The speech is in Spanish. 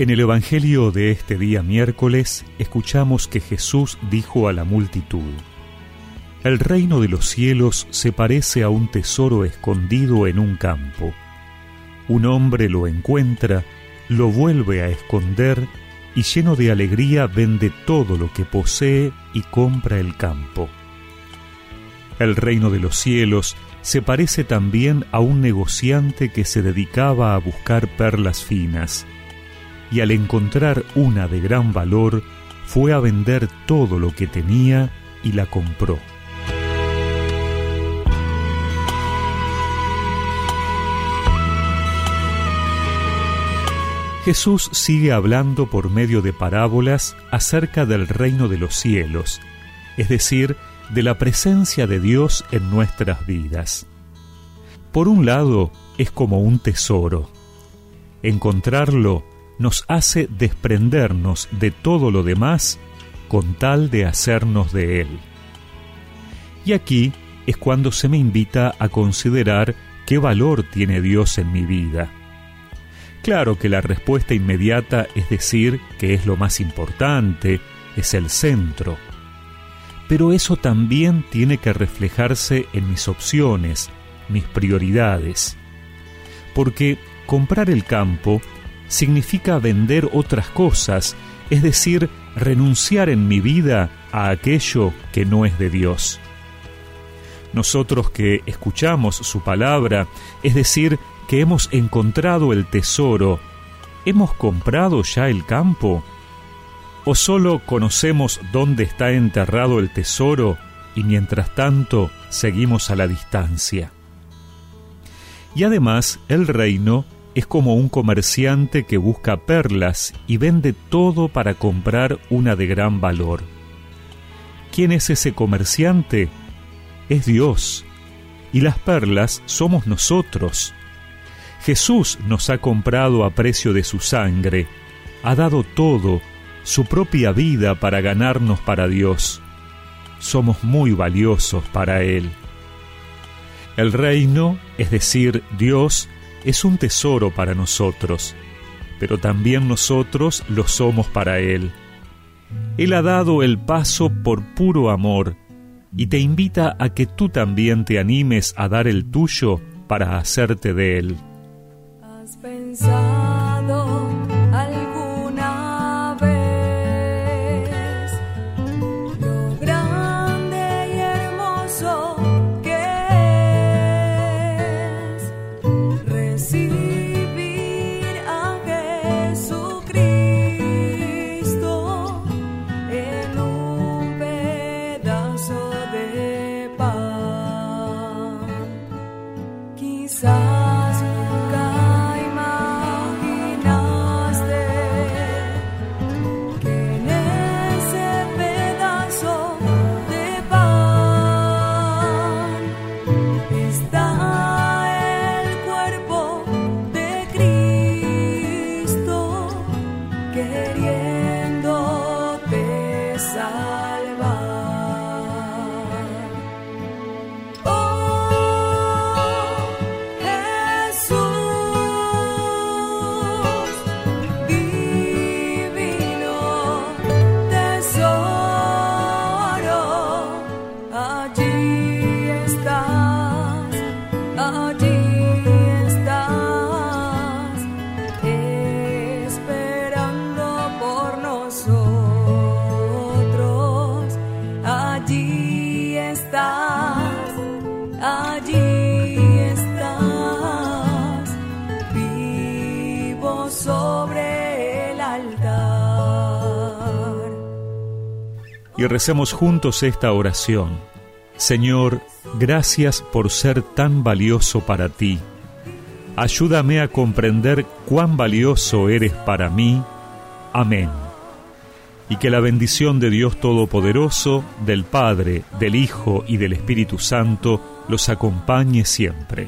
En el Evangelio de este día miércoles escuchamos que Jesús dijo a la multitud, El reino de los cielos se parece a un tesoro escondido en un campo. Un hombre lo encuentra, lo vuelve a esconder y lleno de alegría vende todo lo que posee y compra el campo. El reino de los cielos se parece también a un negociante que se dedicaba a buscar perlas finas y al encontrar una de gran valor, fue a vender todo lo que tenía y la compró. Jesús sigue hablando por medio de parábolas acerca del reino de los cielos, es decir, de la presencia de Dios en nuestras vidas. Por un lado, es como un tesoro. Encontrarlo nos hace desprendernos de todo lo demás con tal de hacernos de Él. Y aquí es cuando se me invita a considerar qué valor tiene Dios en mi vida. Claro que la respuesta inmediata es decir que es lo más importante, es el centro. Pero eso también tiene que reflejarse en mis opciones, mis prioridades. Porque comprar el campo significa vender otras cosas, es decir, renunciar en mi vida a aquello que no es de Dios. Nosotros que escuchamos su palabra, es decir, que hemos encontrado el tesoro, ¿hemos comprado ya el campo? ¿O solo conocemos dónde está enterrado el tesoro y mientras tanto seguimos a la distancia? Y además el reino es como un comerciante que busca perlas y vende todo para comprar una de gran valor. ¿Quién es ese comerciante? Es Dios. Y las perlas somos nosotros. Jesús nos ha comprado a precio de su sangre, ha dado todo, su propia vida para ganarnos para Dios. Somos muy valiosos para Él. El reino, es decir, Dios, es un tesoro para nosotros, pero también nosotros lo somos para Él. Él ha dado el paso por puro amor y te invita a que tú también te animes a dar el tuyo para hacerte de Él. ¿Has pensado y recemos juntos esta oración. Señor, gracias por ser tan valioso para ti. Ayúdame a comprender cuán valioso eres para mí. Amén. Y que la bendición de Dios Todopoderoso, del Padre, del Hijo y del Espíritu Santo los acompañe siempre.